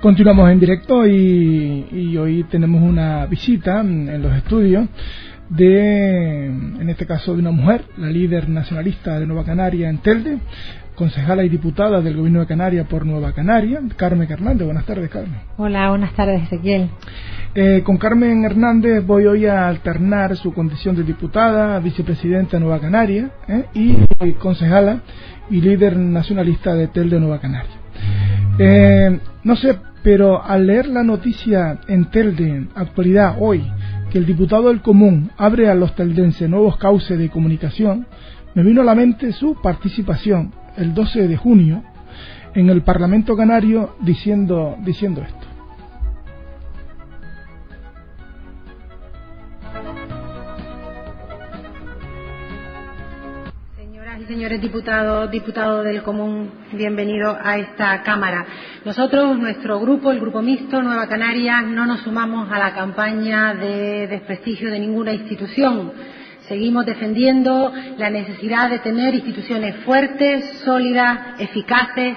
Continuamos en directo y, y, hoy tenemos una visita en los estudios de, en este caso, de una mujer, la líder nacionalista de Nueva Canaria en Telde, concejala y diputada del Gobierno de Canarias por Nueva Canaria, Carmen Hernández. Buenas tardes, Carmen. Hola, buenas tardes, Ezequiel. Eh, con Carmen Hernández voy hoy a alternar su condición de diputada, vicepresidenta de Nueva Canaria eh, y concejala y líder nacionalista de Telde de Nueva Canaria. Eh, no sé, pero al leer la noticia en Telde, actualidad hoy, que el diputado del Común abre a los teldenses nuevos cauces de comunicación, me vino a la mente su participación el 12 de junio en el Parlamento Canario diciendo, diciendo esto. Señores diputados, diputados del Común, bienvenidos a esta Cámara. Nosotros, nuestro grupo, el Grupo Mixto Nueva Canarias, no nos sumamos a la campaña de desprestigio de ninguna institución. Seguimos defendiendo la necesidad de tener instituciones fuertes, sólidas, eficaces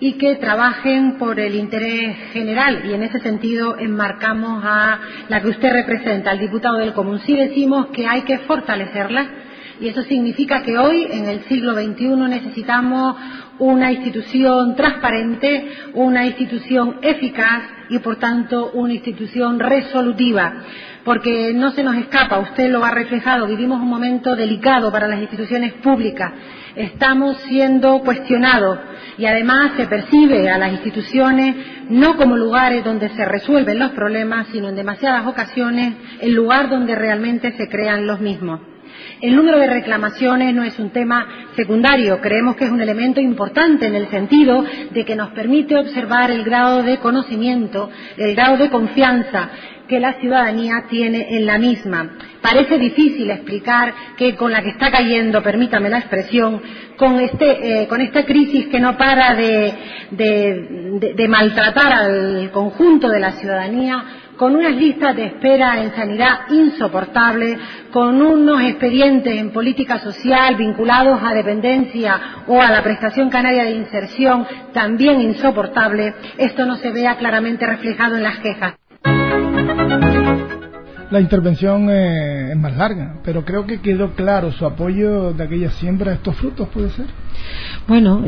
y que trabajen por el interés general. Y en ese sentido enmarcamos a la que usted representa, al diputado del Común. Sí decimos que hay que fortalecerla y eso significa que hoy, en el siglo XXI, necesitamos una institución transparente, una institución eficaz y, por tanto, una institución resolutiva. Porque no se nos escapa, usted lo ha reflejado, vivimos un momento delicado para las instituciones públicas. Estamos siendo cuestionados y además se percibe a las instituciones no como lugares donde se resuelven los problemas, sino en demasiadas ocasiones el lugar donde realmente se crean los mismos. El número de reclamaciones no es un tema secundario, creemos que es un elemento importante en el sentido de que nos permite observar el grado de conocimiento, el grado de confianza que la ciudadanía tiene en la misma. Parece difícil explicar que con la que está cayendo, permítame la expresión, con, este, eh, esta crisis que no para de maltratar al conjunto de la ciudadanía, con unas listas de espera en sanidad insoportables, con unos expedientes en política social vinculados a dependencia o a la prestación canaria de inserción también insoportables, esto no se vea claramente reflejado en las quejas la intervención eh, es más larga, pero creo que quedó claro su apoyo de aquella siembra de estos frutos, ¿puede ser? Bueno,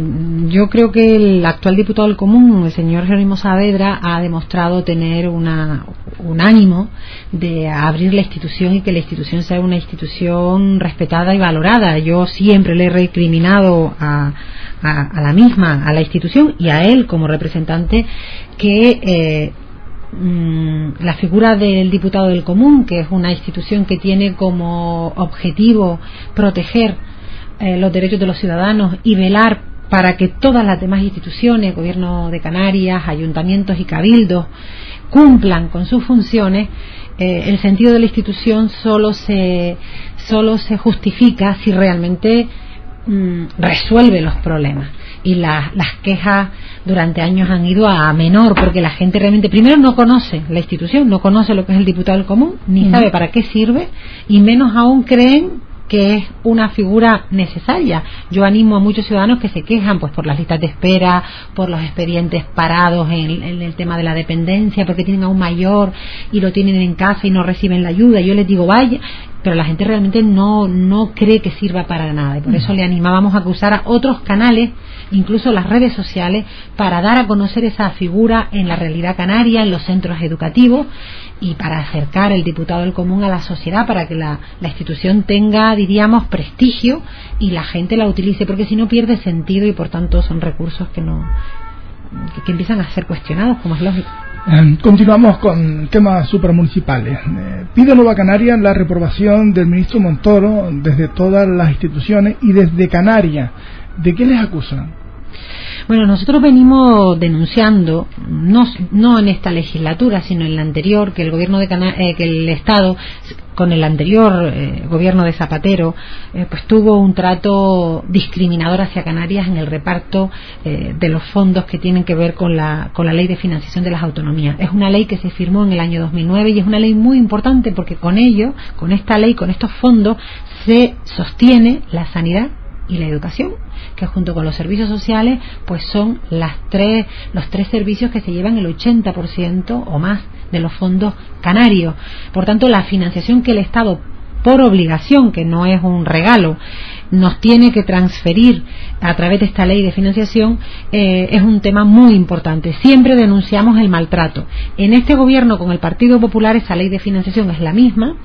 yo creo que el actual diputado del Común, el señor Jerónimo Saavedra, ha demostrado tener una, un ánimo de abrir la institución y que la institución sea una institución respetada y valorada. Yo siempre le he recriminado a, a, la misma, a la institución y a él como representante, que eh, Mm, la figura del diputado del común, que es una institución que tiene como objetivo proteger eh, los derechos de los ciudadanos y velar para que todas las demás instituciones, gobierno de Canarias, ayuntamientos y cabildos, cumplan con sus funciones, eh, el sentido de la institución solo se, solo se justifica si realmente mm, resuelve los problemas. Y las quejas durante años han ido a menor porque la gente realmente primero no conoce la institución, no conoce lo que es el diputado del común, ni sabe para qué sirve y menos aún creen que es una figura necesaria. Yo animo a muchos ciudadanos que se quejan pues por las listas de espera, por los expedientes parados en, en, el tema de la dependencia, porque tienen a un mayor y lo tienen en casa y no reciben la ayuda. Yo les digo, vaya, pero la gente realmente no, no cree que sirva para nada. Y por eso le animábamos a que usara otros canales, incluso las redes sociales, para dar a conocer esa figura en la realidad canaria, en los centros educativos y para acercar el diputado del común a la sociedad, para que la, la institución tenga, diríamos, prestigio y la gente la utilice, porque si no pierde sentido y por tanto son recursos que no que empiezan a ser cuestionados, como es lógico. Em, continuamos con temas supramunicipales. Eh, pide Nueva Canaria la reprobación del ministro Montoro desde todas las instituciones y desde Canarias. ¿De qué les acusan? Bueno, nosotros venimos denunciando, no, no en esta legislatura, sino en la anterior, que el gobierno de eh, que el Estado con el anterior eh, gobierno de Zapatero, eh, pues tuvo un trato discriminador hacia Canarias en el reparto de los fondos que tienen que ver con la, con la ley de financiación de las autonomías. Es una ley que se firmó en el año 2009 y es una ley muy importante porque con ello, con esta ley, con estos fondos, se sostiene la sanidad y la educación, que junto con los servicios sociales, pues son las tres, los tres servicios que se llevan el 80% o más de los fondos canarios. Por tanto, la financiación que el Estado por obligación, que no es un regalo, nos tiene que transferir a través de esta ley de financiación eh, es un tema muy importante. Siempre denunciamos el maltrato. En este gobierno con el Partido Popular esa ley de financiación es la misma,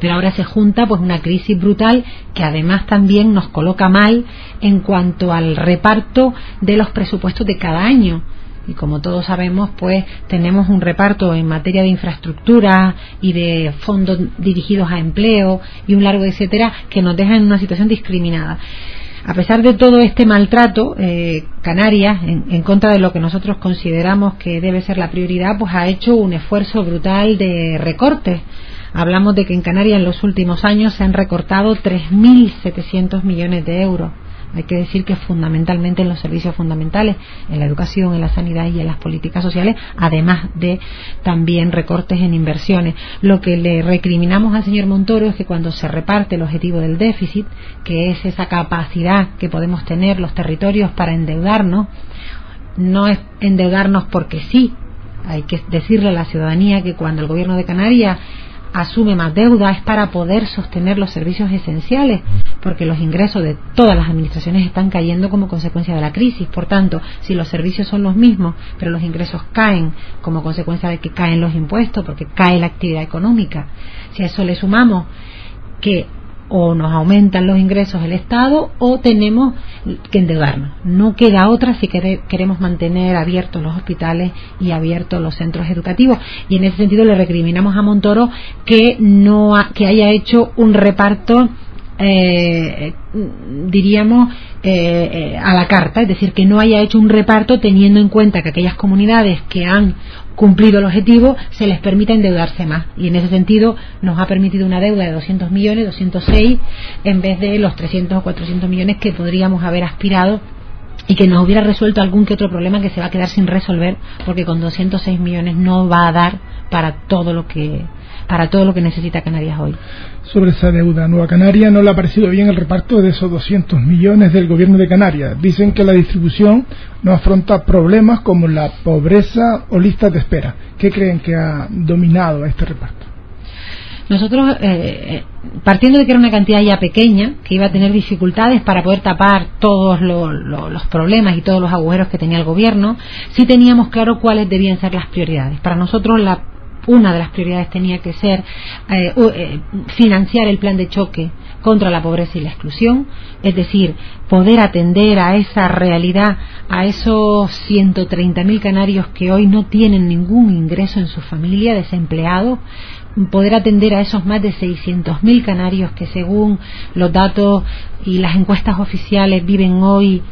pero ahora se junta pues una crisis brutal que además también nos coloca mal en cuanto al reparto de los presupuestos de cada año. Y como todos sabemos pues tenemos un reparto en materia de infraestructura y de fondos dirigidos a empleo y un largo etcétera que nos deja en una situación discriminada. A pesar de todo este maltrato, eh, Canarias, en, en, contra de lo que nosotros consideramos que debe ser la prioridad, pues ha hecho un esfuerzo brutal de recortes Hablamos de que en Canarias en los últimos años se han recortado 3.700 millones de euros. Hay que decir que fundamentalmente en los servicios fundamentales, en la educación, en la sanidad y en las políticas sociales, además de también recortes en inversiones. Lo que le recriminamos al señor Montoro es que cuando se reparte el objetivo del déficit, que es esa capacidad que podemos tener los territorios para endeudarnos, no es endeudarnos porque sí. Hay que decirle a la ciudadanía que cuando el gobierno de Canarias asume más deuda es para poder sostener los servicios esenciales, porque los ingresos de todas las administraciones están cayendo como consecuencia de la crisis. Por tanto, si los servicios son los mismos, pero los ingresos caen como consecuencia de que caen los impuestos, porque cae la actividad económica, si a eso le sumamos que o nos aumentan los ingresos del Estado o tenemos que endeudarnos. No queda otra si queremos mantener abiertos los hospitales y abiertos los centros educativos. Y en ese sentido le recriminamos a Montoro que no que haya hecho un reparto eh, diríamos eh, eh, a la carta, es decir, que no haya hecho un reparto teniendo en cuenta que aquellas comunidades que han cumplido el objetivo se les permita endeudarse más. Y en ese sentido nos ha permitido una deuda de 200 millones, 206, en vez de los 300 o 400 millones que podríamos haber aspirado y que nos hubiera resuelto algún que otro problema que se va a quedar sin resolver porque con 206 millones no va a dar para todo lo que para todo lo que necesita Canarias hoy. Sobre esa deuda, Nueva Canaria no le ha parecido bien el reparto de esos 200 millones del gobierno de Canarias. Dicen que la distribución no afronta problemas como la pobreza o listas de espera. ¿Qué creen que ha dominado este reparto? Nosotros, eh, eh, partiendo de que era una cantidad ya pequeña, que iba a tener dificultades para poder tapar todos los problemas y todos los agujeros que tenía el gobierno, sí teníamos claro cuáles debían ser las prioridades. Para nosotros la una de las prioridades tenía que ser eh, eh, financiar el plan de choque contra la pobreza y la exclusión, es decir, poder atender a esa realidad, a esos 130.000 canarios que hoy no tienen ningún ingreso en su familia, desempleados, poder atender a esos más de 600.000 canarios que según los datos y las encuestas oficiales viven hoy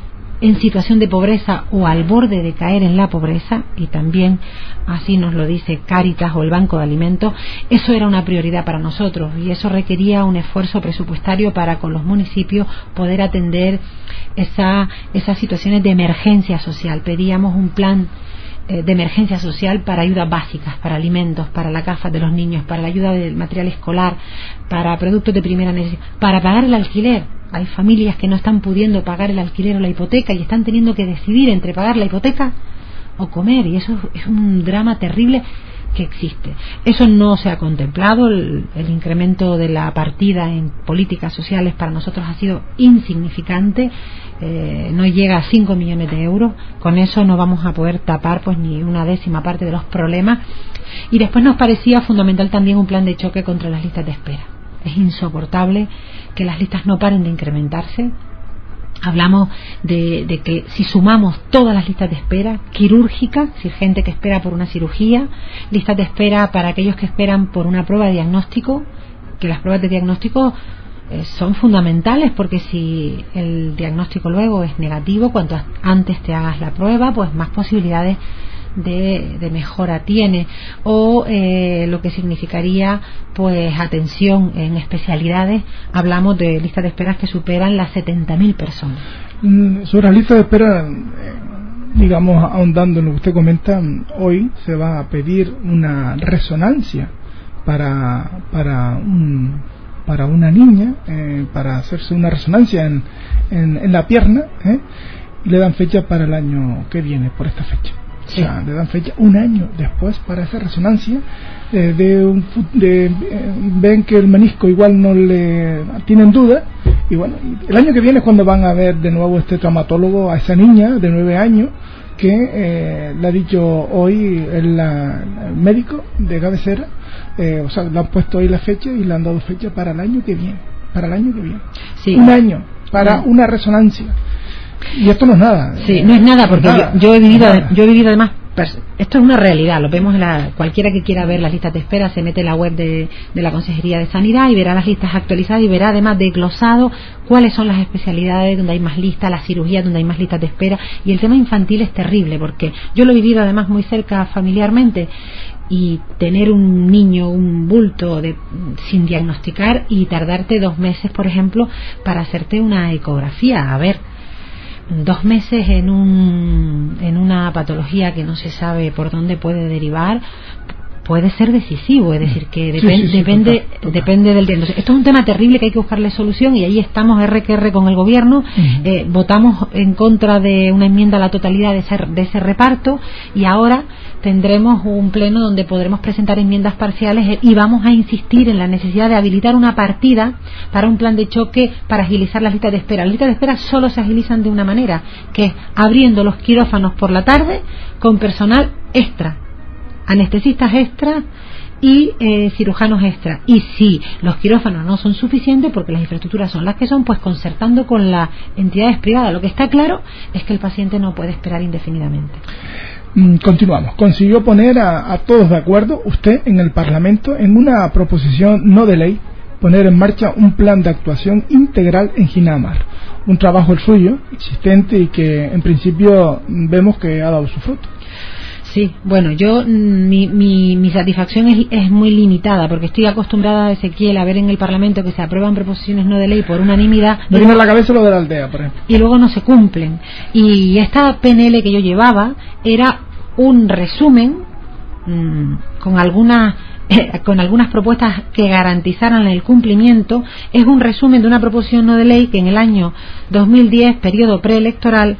en situación de pobreza o al borde de caer en la pobreza, y también así nos lo dice Cáritas o el Banco de Alimentos, eso era una prioridad para nosotros y eso requería un esfuerzo presupuestario para con los municipios poder atender esa, esas situaciones de emergencia social. Pedíamos un plan eh, de emergencia social para ayudas básicas, para alimentos, para la CAFA de los niños, para la ayuda del material escolar, para productos de primera necesidad, para pagar el alquiler. Hay familias que no están pudiendo pagar el alquiler o la hipoteca y están teniendo que decidir entre pagar la hipoteca o comer y eso es un drama terrible que existe. Eso no se ha contemplado, el, incremento de la partida en políticas sociales para nosotros ha sido insignificante, eh, no llega a 5 millones de euros, con eso no vamos a poder tapar pues ni una décima parte de los problemas y después nos parecía fundamental también un plan de choque contra las listas de espera. Es insoportable que las listas no paren de incrementarse, Hablamos de, que si sumamos todas las listas de espera, quirúrgicas, si gente que espera por una cirugía, listas de espera para aquellos que esperan por una prueba de diagnóstico, que las pruebas de diagnóstico eh, son fundamentales porque si el diagnóstico luego es negativo, cuanto antes te hagas la prueba, pues más posibilidades de, mejora tiene. O eh, lo que significaría pues atención en especialidades. Hablamos de listas de esperas que superan las 70.000 personas. Mm, sobre las listas de espera eh, digamos ahondando en lo que usted comenta hoy se va a pedir una resonancia para para para una niña eh, para hacerse una resonancia en, en, la pierna y le dan fecha para el año que viene por esta fecha o sea, le dan fecha un año después para esa resonancia. Eh, de, de eh, ven que el menisco igual no le tienen duda. Y bueno, el año que viene es cuando van a ver de nuevo este traumatólogo a esa niña de nueve años que eh, le ha dicho hoy el, médico de cabecera, o sea, le han puesto hoy la fecha y le han dado fecha para el año que viene. Para el año que viene. Un año para una resonancia. Y esto no es nada. Sí, no es nada porque Yo, he vivido, yo he vivido además esto es una realidad, lo vemos en la, cualquiera que quiera ver las listas de espera se mete en la web de, la Consejería de Sanidad y verá las listas actualizadas y verá además desglosado cuáles son las especialidades donde hay más listas, las cirugías donde hay más listas de espera y el tema infantil es terrible porque yo lo he vivido además muy cerca familiarmente y tener un niño, un bulto de, sin diagnosticar y tardarte dos meses, por ejemplo, para hacerte una ecografía. A ver, dos meses en, un, en una patología que no se sabe por dónde puede derivar puede ser decisivo, es decir, que depende depende del esto es un tema terrible que hay que buscarle solución y ahí estamos RQR con el gobierno, eh, votamos en contra de una enmienda a la totalidad de ese, de ese reparto y ahora tendremos un pleno donde podremos presentar enmiendas parciales y vamos a insistir en la necesidad de habilitar una partida para un plan de choque para agilizar las listas de espera. Las listas de espera solo se agilizan de una manera, que es abriendo los quirófanos por la tarde con personal extra, anestesistas extra y eh, cirujanos extra. Y si los quirófanos no son suficientes, porque las infraestructuras son las que son, pues concertando con las entidades privadas. Lo que está claro es que el paciente no puede esperar indefinidamente. Mm, continuamos. Consiguió poner a, todos de acuerdo, usted en el Parlamento, en una proposición no de ley, poner en marcha un plan de actuación integral en Ginamar. Un trabajo el suyo, existente y que en principio vemos que ha dado su fruto. Sí, bueno, yo mm, mi, mi, satisfacción es, es, muy limitada porque estoy acostumbrada, Ezequiel, a ver en el Parlamento que se aprueban proposiciones no de ley por unanimidad. Me viene a la cabeza lo de la aldea, por ejemplo. Y luego no se cumplen. Y esta PNL que yo llevaba era un resumen mm, con algunas eh, con algunas propuestas que garantizaran el cumplimiento es un resumen de una proposición no de ley que en el año 2010 periodo preelectoral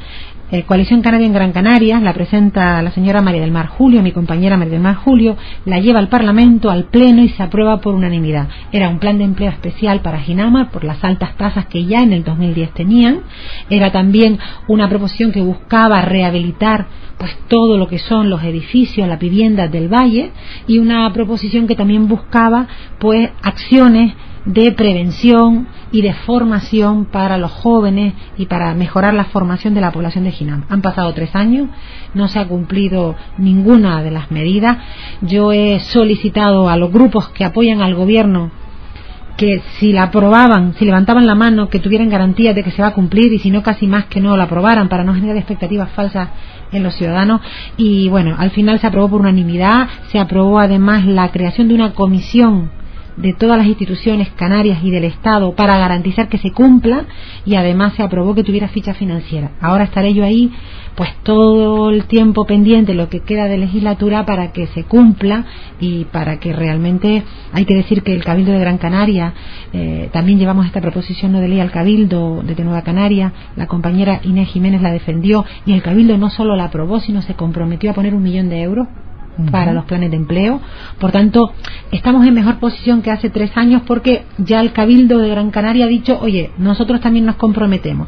eh, Coalición Canaria en Gran Canaria, la presenta la señora María del Mar Julio, mi compañera María del Mar Julio, la lleva al Parlamento, al Pleno y se aprueba por unanimidad. Era un plan de empleo especial para Ginamar por las altas tasas que ya en el 2010 tenían. Era también una proposición que buscaba rehabilitar pues todo lo que son los edificios, las viviendas del valle y una proposición que también buscaba pues acciones de prevención y de formación para los jóvenes y para mejorar la formación de la población de Ginam. Han pasado tres años, no se ha cumplido ninguna de las medidas. Yo he solicitado a los grupos que apoyan al gobierno que si la aprobaban, si levantaban la mano, que tuvieran garantías de que se va a cumplir y si no casi más que no la aprobaran para no generar expectativas falsas en los ciudadanos y bueno, al final se aprobó por unanimidad, se aprobó además la creación de una comisión de todas las instituciones canarias y del Estado para garantizar que se cumpla y además se aprobó que tuviera ficha financiera. Ahora estaré yo ahí pues todo el tiempo pendiente lo que queda de legislatura para que se cumpla y para que realmente hay que decir que el Cabildo de Gran Canaria eh, también llevamos esta proposición no de ley al Cabildo de Nueva Canaria la compañera Inés Jiménez la defendió y el Cabildo no solo la aprobó sino se comprometió a poner un millón de euros para los planes de empleo. Por tanto, estamos en mejor posición que hace tres años porque ya el Cabildo de Gran Canaria ha dicho, oye, nosotros también nos comprometemos.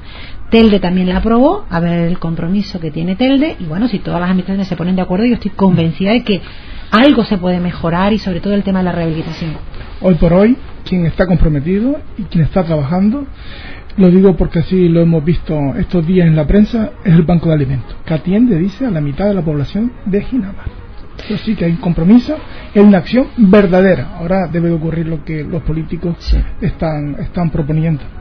Telde también la aprobó, a ver el compromiso que tiene Telde, y bueno, si todas las administraciones se ponen de acuerdo, yo estoy convencida de que algo se puede mejorar y sobre todo el tema de la rehabilitación. Hoy por hoy, quien está comprometido y quien está trabajando, lo digo porque así lo hemos visto estos días en la prensa, es el Banco de Alimentos, que atiende, dice, a la mitad de la población de Ginamar Eso sí que hay un compromiso, hay una acción verdadera. Ahora debe ocurrir lo que los políticos están, están proponiendo.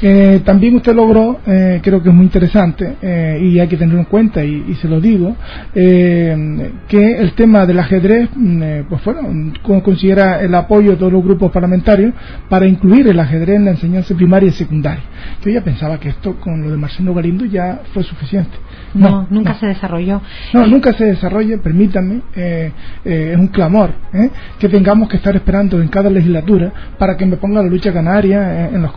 Eh, también usted logró, eh, creo que es muy interesante eh, y hay que tenerlo en cuenta y, se lo digo, que el tema del ajedrez, mm, pues bueno, considera el apoyo de todos los grupos parlamentarios para incluir el ajedrez en la enseñanza primaria y secundaria. Yo ya pensaba que esto con lo de Marcelo Galindo ya fue suficiente. No, nunca se desarrolló. No, nunca se desarrolla, permítanme, es un clamor que tengamos que estar esperando en cada legislatura para que me ponga la lucha canaria en los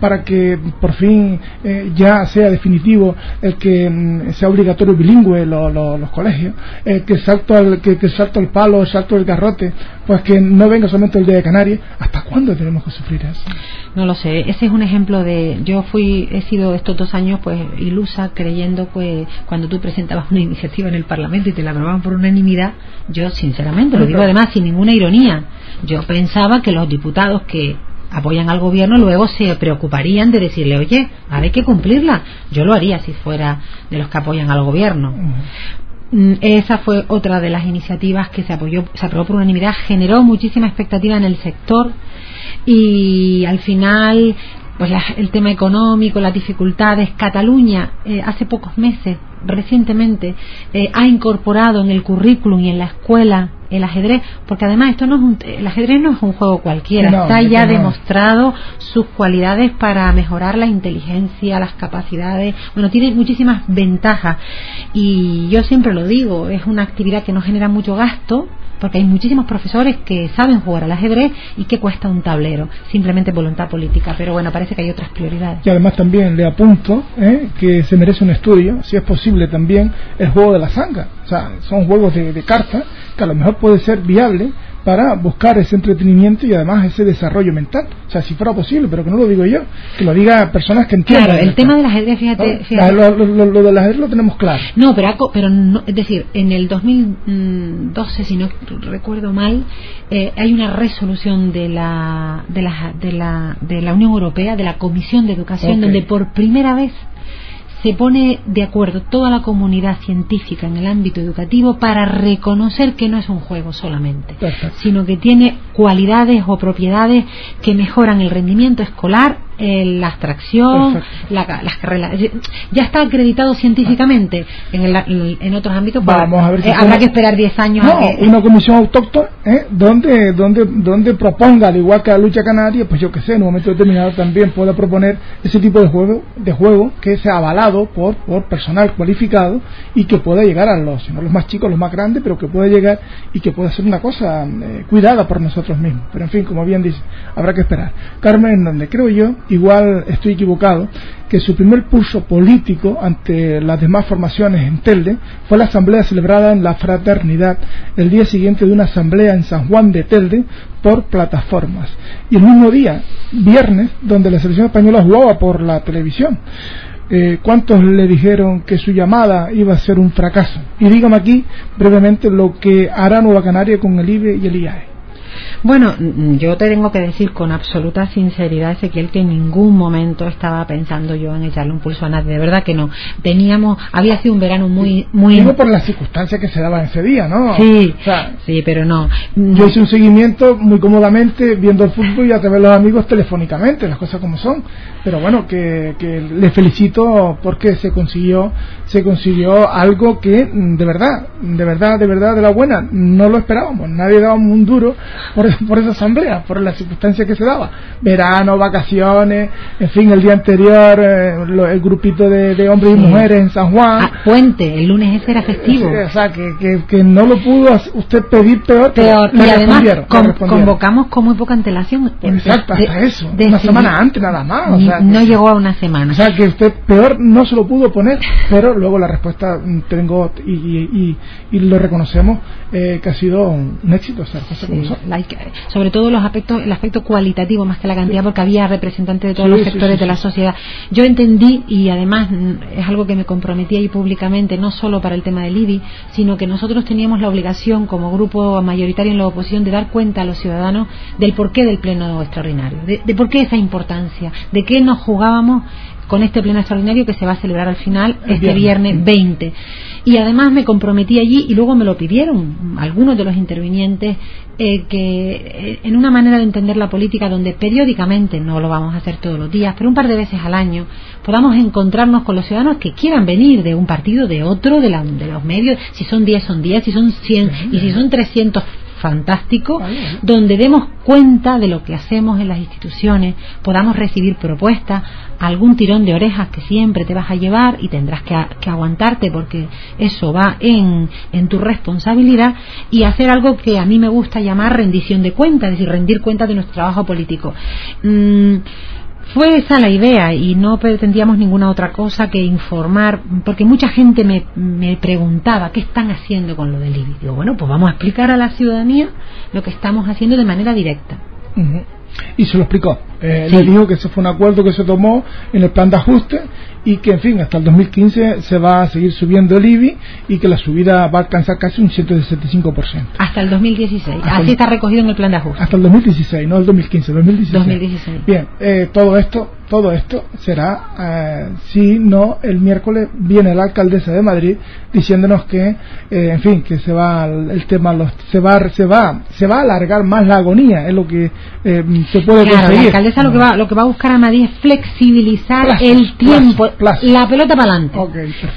para que por fin eh, ya sea definitivo el que mm, sea obligatorio bilingüe los colegios, eh, que salto al que, salto el palo, salto el garrote, pues que no venga solamente el día de Canarias. ¿Hasta cuándo tenemos que sufrir eso? No lo sé. Ese es un ejemplo de. Yo fui, he sido estos dos años, pues ilusa, creyendo, pues cuando tú presentabas una iniciativa en el Parlamento y te la aprobaban por unanimidad, yo sinceramente lo digo además sin ninguna ironía. Yo pensaba que los diputados que apoyan al gobierno luego se preocuparían de decirle, oye, hay que cumplirla. Yo lo haría si fuera de los que apoyan al gobierno. Mm, esa fue otra de las iniciativas que se apoyó, se aprobó por unanimidad, generó muchísima expectativa en el sector y al final pues el tema económico, las dificultades. Cataluña eh, hace pocos meses, recientemente, eh, ha incorporado en el currículum y en la escuela el ajedrez, porque además esto no es un, el ajedrez no es un juego cualquiera, está ya demostrado sus cualidades para mejorar la inteligencia, las capacidades, bueno, tiene muchísimas ventajas. Y yo siempre lo digo, es una actividad que no genera mucho gasto, porque hay muchísimos profesores que saben jugar al ajedrez y que cuesta un tablero, simplemente voluntad política, pero bueno, parece que hay otras prioridades. Y además también le apunto ¿eh? que se merece un estudio, si es posible también, el juego de la zanga, o sea, son juegos de, de cartas que a lo mejor puede ser viable para buscar ese entretenimiento y además ese desarrollo mental. O sea, si fuera posible, pero que no lo digo yo, que lo diga personas que entiendan. Claro, el tema del ajedrez, fíjate. Lo, lo, del ajedrez lo tenemos claro. No, pero, pero no, es decir, en el 2012, si no recuerdo mal, eh, hay una resolución de la, de, la, de, la, de la Unión Europea, de la Comisión de Educación, donde por primera vez se pone de acuerdo toda la comunidad científica en el ámbito educativo para reconocer que no es un juego solamente, sino que tiene cualidades o propiedades que mejoran el rendimiento escolar la abstracción, la, las carreras. Ya está acreditado científicamente en, el, en otros ámbitos. Vamos a ver eh, habrá que esperar 10 años. No, una comisión autóctona ¿eh? donde, donde, donde proponga, al igual que la lucha canaria, pues yo que sé, en un momento determinado también pueda proponer ese tipo de juego, de juego que sea avalado por, por personal cualificado y que pueda llegar a los, no los más chicos, los más grandes, pero que pueda llegar y que pueda ser una cosa eh, cuidada por nosotros mismos. Pero en fin, como bien dice, habrá que esperar. Carmen, donde creo yo igual estoy equivocado, que su primer pulso político ante las demás formaciones en Telde fue la asamblea celebrada en la Fraternidad el día siguiente de una asamblea en San Juan de Telde por plataformas. Y el mismo día, viernes, donde la selección española jugaba por la televisión. Eh, ¿Cuántos le dijeron que su llamada iba a ser un fracaso? Y dígame aquí brevemente lo que hará Nueva Canaria con el IBE y el IAE. Bueno, mm, yo te tengo que decir con absoluta sinceridad, Ezequiel, que en ningún momento estaba pensando yo en echarle un pulso a nadie. De verdad que no. Teníamos, había sido un verano muy, muy. Digo por las circunstancias que se daban ese día, ¿no? Sí, sí, pero no. Yo hice un seguimiento muy cómodamente viendo el fútbol y a través de los amigos telefónicamente, las cosas como son. Pero bueno, que, que le felicito porque se consiguió, se consiguió algo que mm, de verdad, de verdad, de verdad, de la buena, no lo esperábamos. Nadie daba un duro por, esa asamblea, por las circunstancias que se daba. Verano, vacaciones, en fin, el día anterior, eh, el grupito de, hombres y mujeres en San Juan. Ah, puente, el lunes ese era festivo. o sea, que, que, no lo pudo usted pedir peor, peor. y además convocamos con muy poca antelación. Exacto, hasta eso. una semana antes nada más. no llegó a una semana. O sea, que usted peor no se lo pudo poner, pero luego la respuesta mm, tengo y, y, y, lo reconocemos eh, que ha sido un, éxito. O sea, sobre todo los aspectos, el aspecto cualitativo más que la cantidad, porque había representantes de todos los sectores de la sociedad. Yo entendí, y además es algo que me comprometí ahí públicamente, no solo para el tema del IBI, sino que nosotros teníamos la obligación, como grupo mayoritario en la oposición, de dar cuenta a los ciudadanos del porqué del pleno extraordinario, de, de por qué esa importancia, de qué nos jugábamos con este pleno extraordinario que se va a celebrar al final este viernes. 20 Y además me comprometí allí y luego me lo pidieron algunos de los intervinientes eh, que eh, en una manera de entender la política donde periódicamente, no lo vamos a hacer todos los días, pero un par de veces al año, podamos encontrarnos con los ciudadanos que quieran venir de un partido, de otro, de, de los medios, si son 10 son 10, si son 100 y si son 300 fantástico, donde demos cuenta de lo que hacemos en las instituciones, podamos recibir propuestas, algún tirón de orejas que siempre te vas a llevar y tendrás que, aguantarte porque eso va en, en, tu responsabilidad y hacer algo que a mí me gusta llamar rendición de cuentas, es decir, rendir cuentas de nuestro trabajo político. Mm, fue esa la idea y no pretendíamos ninguna otra cosa que informar, porque mucha gente me, me preguntaba qué están haciendo con lo del IBI. Digo, bueno, pues vamos a explicar a la ciudadanía lo que estamos haciendo de manera directa. Y se lo explicó. Eh, Le dijo que ese fue un acuerdo que se tomó en el plan de ajuste y que, en fin, hasta el 2015 se va a seguir subiendo el IBI y que la subida va a alcanzar casi un 165%. Hasta el 2016. Así está recogido en el plan de ajuste. Hasta el 2016, no el 2015, 2016. 2016. Bien, eh, todo esto todo esto será eh, si no el miércoles viene la alcaldesa de Madrid diciéndonos que eh, en fin que se va el, tema los, se va se va se va a alargar más la agonía es lo que eh, se puede claro, conseguir. la alcaldesa lo que va lo que va a buscar a Madrid es flexibilizar el tiempo la pelota para adelante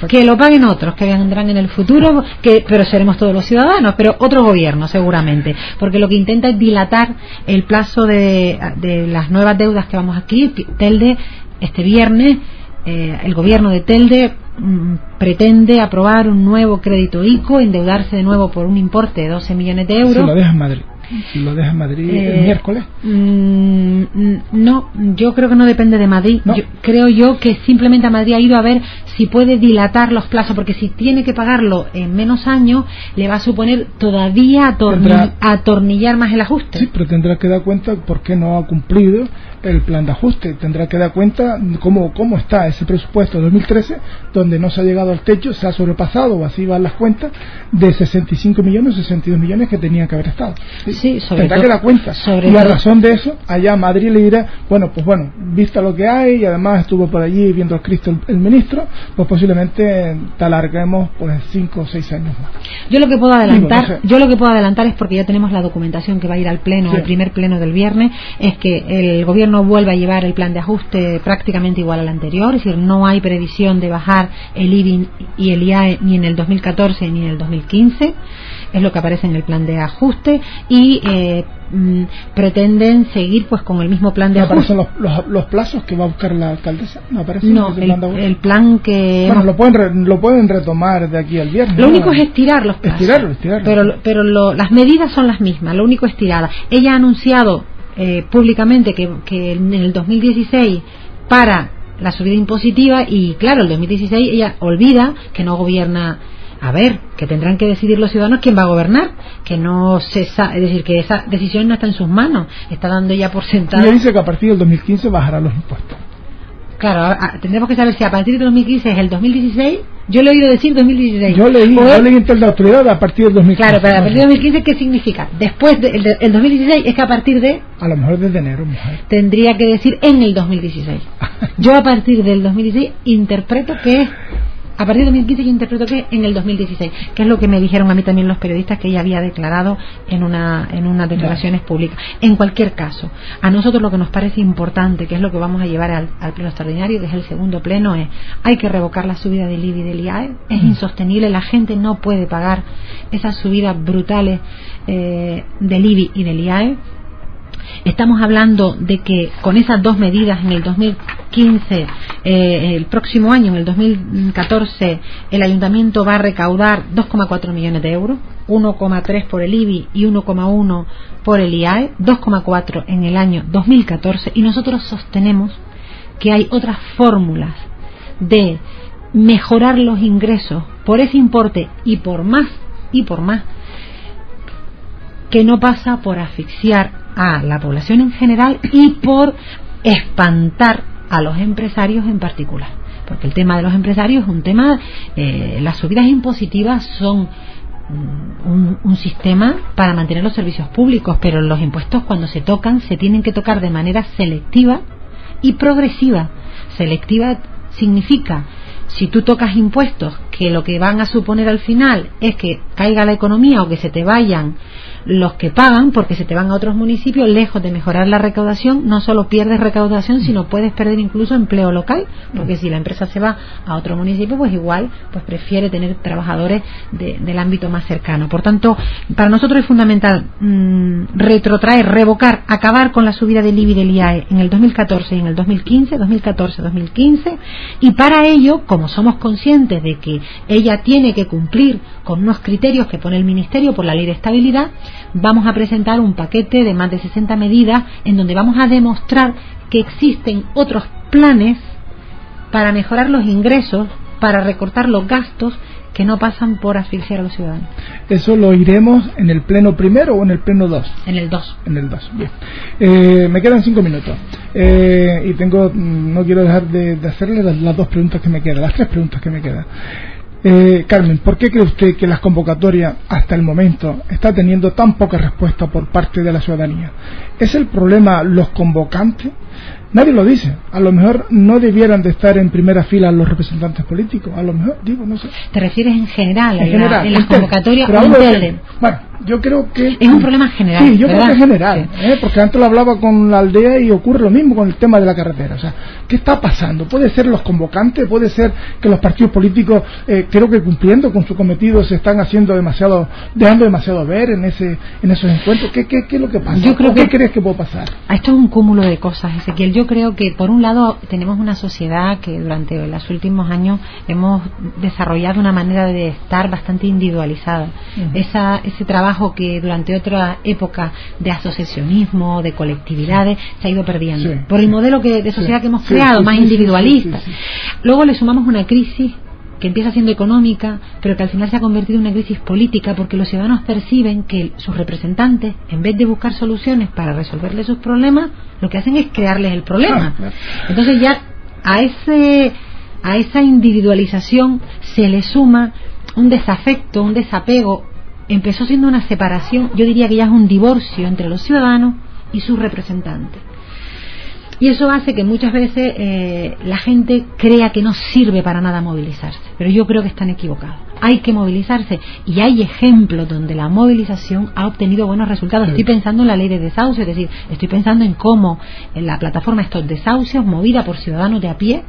que lo paguen otros que vendrán en el futuro que pero seremos todos los ciudadanos pero otro gobierno seguramente. Porque lo que intenta es dilatar el plazo de, de las nuevas deudas que vamos a adquirir este viernes, eh, el gobierno de Telde mm, pretende aprobar un nuevo crédito ICO, endeudarse de nuevo por un importe de 12 millones de euros. lo deja en Madrid lo deja en Madrid el eh, miércoles? Mm, no, yo creo que no depende de Madrid. creo yo que simplemente a Madrid ha ido a ver si puede dilatar los plazos, porque si tiene que pagarlo en menos años, le va a suponer todavía atornillar más el ajuste. Sí, pero tendrá que dar cuenta por qué no ha cumplido el plan de ajuste. Tendrá que dar cuenta cómo, cómo está ese presupuesto de 2013, donde no se ha llegado al techo, se ha sobrepasado, o así van las cuentas, de 65 millones, 62 millones que tenía que haber estado. Sí, sobre tendrá que dar cuenta. y a razón de eso, allá Madrid le dirá, bueno, pues bueno, vista lo que hay, y además estuvo por allí viendo a Cristo el, ministro, pues posiblemente te alarguemos pues 5 o 6 años más. Yo lo que puedo adelantar, yo lo que puedo adelantar es porque ya tenemos la documentación que va a ir al pleno, al primer pleno del viernes, es que el gobierno no vuelve a llevar el plan de ajuste prácticamente igual al anterior, es decir, no hay previsión de bajar el IBI y el IAE ni en el 2014 ni en el 2015, es lo que aparece en el plan de ajuste y eh, mm, pretenden seguir pues con el mismo plan de ajuste. aparecen los, los, plazos que va a buscar la alcaldesa? ¿No aparecen no, el, plan que... Bueno, lo pueden, lo pueden retomar de aquí al viernes. Lo único es estirar los plazos. Estirarlo, estirarlo. Pero, pero las medidas son las mismas, lo único es tirada. Ella ha anunciado eh, públicamente que, que en el 2016 para la subida impositiva y claro, el 2016 ella olvida que no gobierna a ver, que tendrán que decidir los ciudadanos quién va a gobernar, que no se sabe, es decir, que esa decisión no está en sus manos, está dando ya por sentado. Y dice que a partir del 2015 bajará los impuestos. Claro, tendremos que saber si a partir de 2015 es el 2016. Yo le he oído decir 2016. Yo leí, yo leí en la autoridad a partir del 2015. Claro, pero a partir de 2015, ¿qué significa? Después del de, el 2016 es que a partir de. A lo mejor desde enero, mujer. Tendría que decir en el 2016. Yo a partir del 2016 interpreto que a partir de 2015 yo interpreto que en el 2016, que es lo que me dijeron a mí también los periodistas que ella había declarado en una en unas declaraciones públicas. En cualquier caso, a nosotros lo que nos parece importante, que es lo que vamos a llevar al, pleno extraordinario, que es el segundo pleno, es hay que revocar la subida del IBI y del IAE, es mm. insostenible, la gente no puede pagar esas subidas brutales eh, del IBI y del IAE Estamos hablando de que con esas dos medidas en el 2015, eh, el próximo año, en el 2014, el ayuntamiento va a recaudar 2,4 millones de euros, 1,3 por el IBI y 1,1 por el IAE, 2,4 en el año 2014 y nosotros sostenemos que hay otras fórmulas de mejorar los ingresos por ese importe y por más y por más que no pasa por asfixiar a la población en general y por espantar a los empresarios en particular. Porque el tema de los empresarios es un tema, eh, las subidas impositivas son un, un, sistema para mantener los servicios públicos, pero los impuestos cuando se tocan se tienen que tocar de manera selectiva y progresiva. Selectiva significa, si tú tocas impuestos que lo que van a suponer al final es que caiga la economía o que se te vayan los que pagan porque se te van a otros municipios lejos de mejorar la recaudación no solo pierdes recaudación sino puedes perder incluso empleo local porque si la empresa se va a otro municipio pues igual pues prefiere tener trabajadores del ámbito más cercano. Por tanto para nosotros es fundamental mm, retrotraer revocar acabar con la subida del IBI del IAE en el 2014 y en el 2015 2014 2015 y para ello como somos conscientes de que ella tiene que cumplir con unos criterios que pone el ministerio por la ley de estabilidad vamos a presentar un paquete de más de 60 medidas en donde vamos a demostrar que existen otros planes para mejorar los ingresos, para recortar los gastos que no pasan por asfixiar a los ciudadanos. ¿Eso lo iremos en el pleno primero o en el pleno 2? En el 2. En el 2, bien. Eh, me quedan cinco minutos. Eh, y tengo, no quiero dejar de, hacerle las, las, dos preguntas que me quedan, las tres preguntas que me quedan. Eh, Carmen, ¿por qué cree usted que las convocatorias hasta el momento está teniendo tan poca respuesta por parte de la ciudadanía? ¿Es el problema los convocantes? Nadie lo dice. A lo mejor no debieran de estar en primera fila los representantes políticos. A lo mejor, digo, no sé. ¿Te refieres en general? En, general, en las convocatorias Bueno, yo creo que... Es un problema general. Sí, yo creo que es general. ¿eh? Porque antes lo hablaba con la aldea y ocurre lo mismo con el tema de la carretera. O sea, ¿qué está pasando? Puede ser los convocantes, puede ser que los partidos políticos, eh, creo que cumpliendo con su cometido, se están haciendo demasiado, dejando demasiado ver en ese en esos encuentros. ¿Qué, qué, qué es lo que pasa? Yo creo ¿Qué crees que puede pasar? Esto es un cúmulo de cosas, Ezequiel. Yo creo que, por un lado, tenemos una sociedad que durante los últimos años hemos desarrollado una manera de estar bastante individualizada. Esa, ese trabajo que durante otra época de asociacionismo, de colectividades, se ha ido perdiendo. Por el modelo que, de sociedad que hemos creado, más individualista. Luego le sumamos una crisis que empieza siendo económica, pero que al final se ha convertido en una crisis política porque los ciudadanos perciben que sus representantes, en vez de buscar soluciones para resolverles sus problemas, lo que hacen es crearles el problema. Ah, Entonces ya a ese a esa individualización se le suma un desafecto, un desapego. Empezó siendo una separación, yo diría que ya es un divorcio entre los ciudadanos y sus representantes. Y eso hace que muchas veces eh, la gente crea que no sirve para nada movilizarse, pero yo creo que están equivocados hay que movilizarse y hay ejemplos donde la movilización ha obtenido buenos resultados. Estoy pensando en la ley de desahucio, es decir, estoy pensando en cómo en la plataforma estos desahucios movida por ciudadanos de a pie.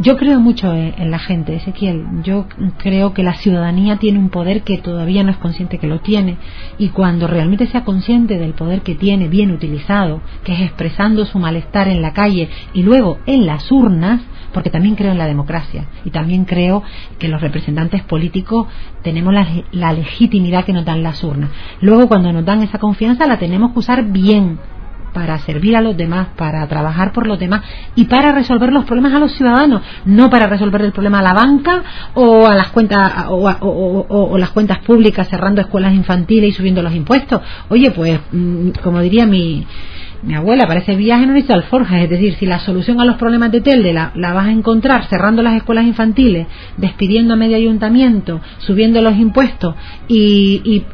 Yo creo mucho en, la gente, Ezequiel. Yo creo que la ciudadanía tiene un poder que todavía no es consciente que lo tiene y cuando realmente sea consciente del poder que tiene bien utilizado, que es expresando su malestar en la calle y luego en las urnas, porque también creo en la democracia y también creo que los representantes políticos tenemos la, legitimidad que nos dan las urnas. Luego, cuando nos dan esa confianza, la tenemos que usar bien para servir a los demás, para trabajar por los demás y para resolver los problemas a los ciudadanos, no para resolver el problema a la banca o a las cuentas o, o las cuentas públicas cerrando escuelas infantiles y subiendo los impuestos. Oye, pues mm, como diría mi mi abuela para ese viaje no necesita alforjas, es decir, si la solución a los problemas de Telde la, vas a encontrar cerrando las escuelas infantiles, despidiendo a medio ayuntamiento, subiendo los impuestos y,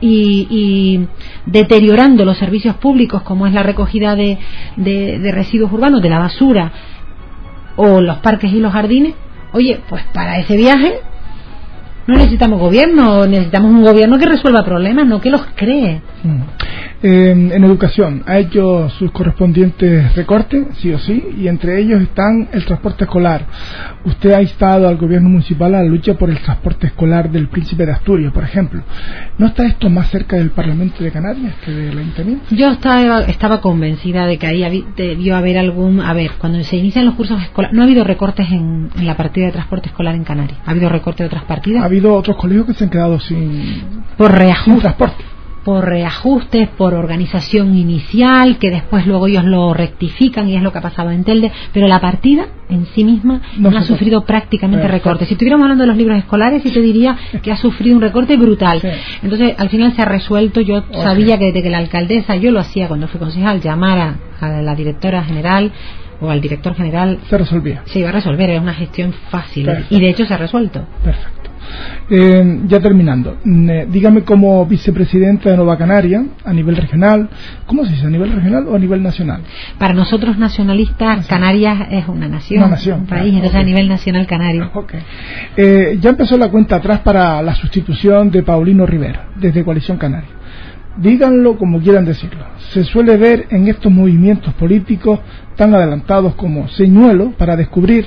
deteriorando los servicios públicos como es la recogida de, de residuos urbanos, de la basura o los parques y los jardines, oye, pues para ese viaje no necesitamos gobierno, necesitamos un gobierno que resuelva problemas, no que los cree. Mm. En educación, ha hecho sus correspondientes recortes, sí o sí, y entre ellos están el transporte escolar. Usted ha instado al gobierno municipal a la lucha por el transporte escolar del Príncipe de Asturias, por ejemplo. ¿No está esto más cerca del Parlamento de Canarias que del Ayuntamiento? Yo estaba, estaba convencida de que ahí debió haber algún. A ver, cuando se inician los cursos escolares, no ha habido recortes en, la partida de transporte escolar en Canarias. ¿Ha habido recortes de otras partidas? habido otros colegios que se han quedado sin, por reajuste, transporte. Por reajustes, por organización inicial, que después luego ellos lo rectifican y es lo que ha pasado en Telde, pero la partida en sí misma no, ha sufrido prácticamente recortes. Si estuviéramos hablando de los libros escolares, sí te diría que ha sufrido un recorte brutal. Entonces, al final se ha resuelto. Yo sabía que desde que la alcaldesa, yo lo hacía cuando fui concejal, llamara a la directora general o al director general se resolvía. Se iba a resolver, era una gestión fácil y de hecho se ha resuelto. Perfecto. Eh, ya terminando, mm, eh, dígame como vicepresidenta de Nueva Canaria, a nivel regional, ¿cómo se dice? ¿A nivel regional o a nivel nacional? Para nosotros nacionalistas, Canarias es una nación, una nación un país, entonces a nivel nacional canario. Okay. Eh, ya empezó la cuenta atrás para la sustitución de Paulino Rivera, desde Coalición Canaria. Díganlo como quieran decirlo. Se suele ver en estos movimientos políticos tan adelantados como señuelo para descubrir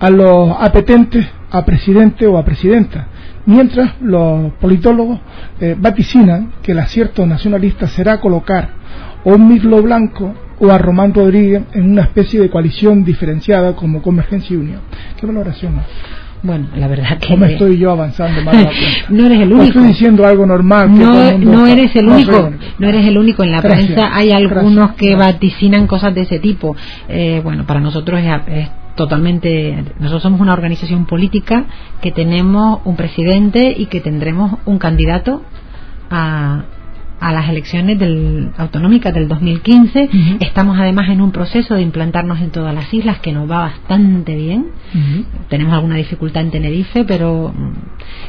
a los apetentes a presidente o a presidenta, mientras los politólogos eh, vaticinan que el acierto nacionalista será colocar o un Mirlo Blanco o a Román Rodríguez en una especie de coalición diferenciada como Convergencia y Unión. ¿Qué valoración Bueno, la verdad que... ¿Cómo estoy yo avanzando más no eres el único. estoy diciendo algo normal. no, no eres el único. No, eres el único. En la prensa hay algunos que vaticinan cosas de ese tipo. Eh, bueno, para nosotros es totalmente nosotros somos una organización política que tenemos un presidente y que tendremos un candidato a, a las elecciones del, autonómicas del 2015. Estamos además en un proceso de implantarnos en todas las islas que nos va bastante bien. Tenemos alguna dificultad en Tenerife, pero mm,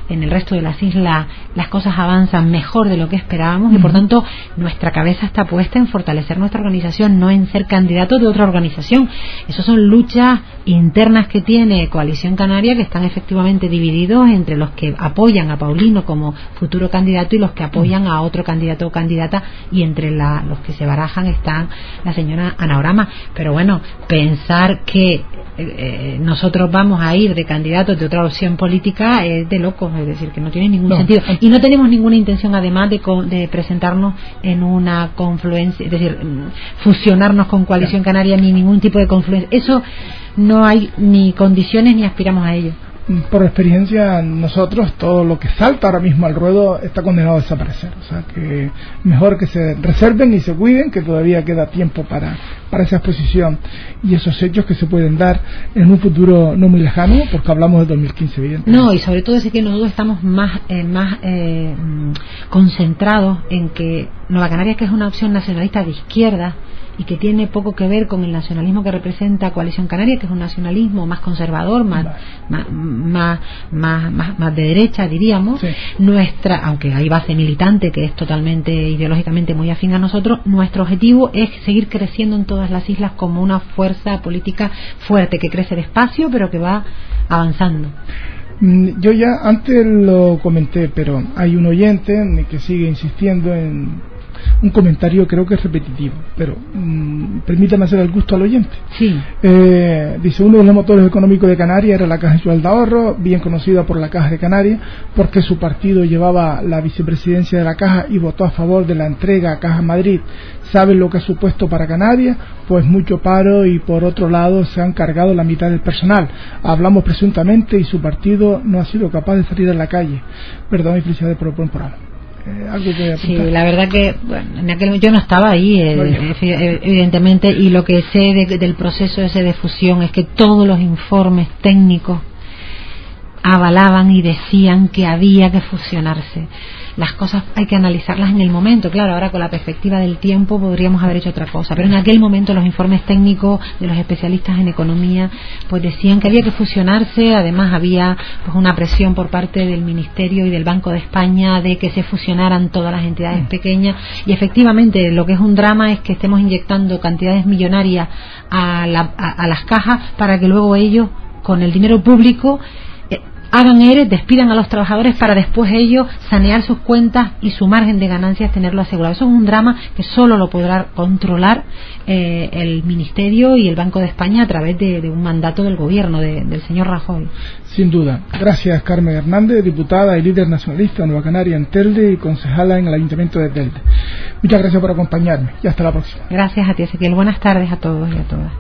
en el resto de las islas las cosas avanzan mejor de lo que esperábamos y por tanto nuestra cabeza está puesta en fortalecer nuestra organización, no en ser candidatos de otra organización. Esas son luchas internas que tiene Coalición Canaria que están efectivamente divididos entre los que apoyan a Paulino como futuro candidato y los que apoyan a otro candidato candidata y entre los que se barajan están la señora Anaorama. Pero bueno, pensar que eh, eh, nosotros vamos a ir de candidatos de otra opción política es de locos, es decir, que no tiene ningún sentido. Y no tenemos ninguna intención además de, de presentarnos en una confluencia, es decir, mm, fusionarnos con Coalición Canaria ni ningún tipo de confluencia. Eso no hay ni condiciones ni aspiramos a ello por experiencia nosotros todo lo que salta ahora mismo al ruedo está condenado a desaparecer. O sea que mejor que se reserven y se cuiden que todavía queda tiempo para para esa exposición y esos hechos que se pueden dar en un futuro no muy lejano porque hablamos de 2015 evidentemente. No y sobre todo es que nosotros estamos más eh, más eh, concentrados en que Nueva Canarias que es una opción nacionalista de izquierda y que tiene poco que ver con el nacionalismo que representa Coalición Canaria, que es un nacionalismo más conservador, más, más, más, más, de derecha, diríamos. Nuestra, aunque hay base militante que es totalmente ideológicamente muy afín a nosotros, nuestro objetivo es seguir creciendo en todas las islas como una fuerza política fuerte, que crece despacio, pero que va avanzando. Mm, yo ya antes lo comenté, pero hay un oyente que sigue insistiendo en un comentario creo que es repetitivo, pero mmm, permítame hacer el gusto al oyente. Sí. Eh, dice, uno de los motores económicos de Canarias era la Caja Nacional de Ahorro, bien conocida por la Caja de Canarias, porque su partido llevaba la vicepresidencia de la Caja y votó a favor de la entrega a Caja Madrid. ¿Saben lo que ha supuesto para Canarias? Pues mucho paro y por otro lado se han cargado la mitad del personal. Hablamos presuntamente y su partido no ha sido capaz de salir a la calle. Perdón y felicidades por el buen programa. Eh, sí, la verdad que bueno, en aquel yo no estaba ahí, eh, eh, evidentemente, y lo que sé del proceso ese de fusión es que todos los informes técnicos avalaban y decían que había que fusionarse las cosas hay que analizarlas en el momento. Claro, ahora con la perspectiva del tiempo podríamos haber hecho otra cosa, pero en aquel momento los informes técnicos de los especialistas en economía pues decían que había que fusionarse, además había pues una presión por parte del Ministerio y del Banco de España de que se fusionaran todas las entidades mm. pequeñas y efectivamente lo que es un drama es que estemos inyectando cantidades millonarias a, a las cajas para que luego ellos con el dinero público hagan ERE, despidan a los trabajadores para después ellos sanear sus cuentas y su margen de ganancias tenerlo asegurado. Eso es un drama que solo lo podrá controlar eh, el Ministerio y el Banco de España a través de, un mandato del gobierno del señor Rajoy. Sin duda. Gracias, Carmen Hernández, diputada y líder nacionalista de Nueva Canaria en Telde y concejala en el Ayuntamiento de Telde. Muchas gracias por acompañarme y hasta la próxima. Gracias a ti, Ezequiel. Buenas tardes a todos y a todas.